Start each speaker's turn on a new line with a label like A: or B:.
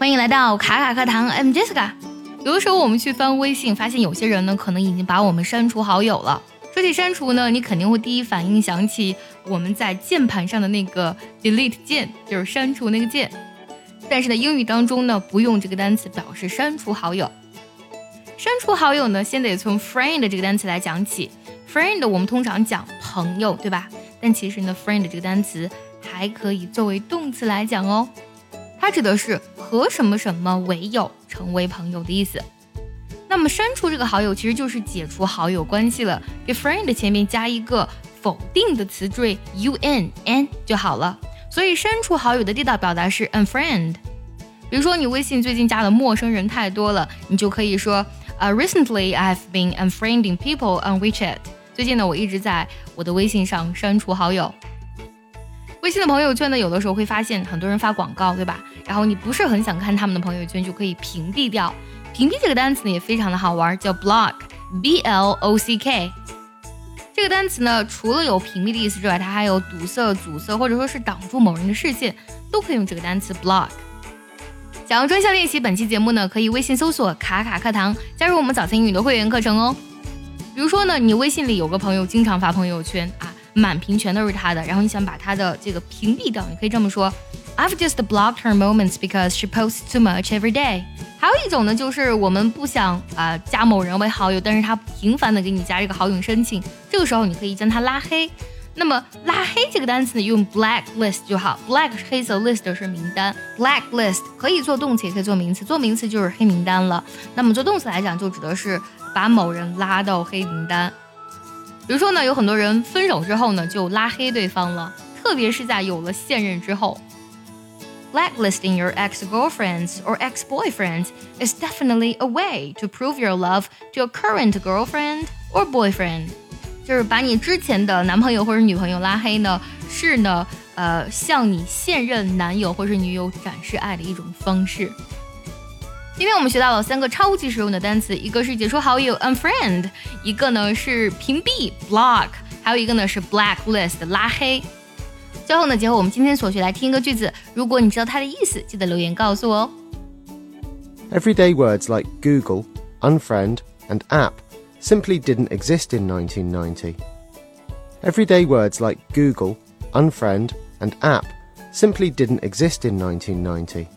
A: 欢迎来到卡卡课堂，I'm Jessica。有的时候我们去翻微信，发现有些人呢可能已经把我们删除好友了。说起删除呢，你肯定会第一反应想起我们在键盘上的那个 delete 键，就是删除那个键。但是呢，英语当中呢不用这个单词表示删除好友。删除好友呢，先得从 friend 这个单词来讲起。friend 我们通常讲朋友，对吧？但其实呢，friend 这个单词还可以作为动词来讲哦。指的是和什么什么为友，成为朋友的意思。那么删除这个好友其实就是解除好友关系了，给 friend 前面加一个否定的词缀 un n 就好了。所以删除好友的地道表达是 unfriend。比如说你微信最近加的陌生人太多了，你就可以说。呃，recently I've been unfriending people on WeChat。最近呢，我一直在我的微信上删除好友。微信的朋友圈呢，有的时候会发现很多人发广告，对吧？然后你不是很想看他们的朋友圈，就可以屏蔽掉。屏蔽这个单词呢，也非常的好玩，叫 block，b l o c k。这个单词呢，除了有屏蔽的意思之外，它还有堵塞、阻塞，或者说是挡住某人的视线，都可以用这个单词 block。想要专项练习本期节目呢，可以微信搜索“卡卡课堂”，加入我们早餐英语的会员课程哦。比如说呢，你微信里有个朋友经常发朋友圈啊，满屏全都是他的，然后你想把他的这个屏蔽掉，你可以这么说：I've just blocked her moments because she posts too much every day。还有一种呢，就是我们不想啊加某人为好友，但是他频繁的给你加这个好友申请，这个时候你可以将他拉黑。那么拉黑这个单词呢，用 blacklist 就好。black 是黑色，list 是名单。blacklist 可以做动词，也可以做名词。做名词就是黑名单了。那么做动词来讲，就指的是把某人拉到黑名单。比如说呢，有很多人分手之后呢，就拉黑对方了，特别是在有了现任之后。Blacklisting your ex-girlfriends or ex-boyfriends is definitely a way to prove your love to a current girlfriend or boyfriend. 就是把你之前的男朋友或者女朋友拉黑呢，是呢，呃，向你现任男友或者女友展示爱的一种方式。今天我们学到了三个超级实用的单词，一个是解除好友 unfriend，一个呢是屏蔽 block，还有一个呢是 blacklist 拉黑。最后呢，结合我们今天所学来听一个句子，如果你知道它的意思，记得留言告诉我哦。
B: Everyday words like Google, unfriend, and app simply didn't exist in 1990. Everyday words like Google, unfriend, and app simply didn't exist in 1990.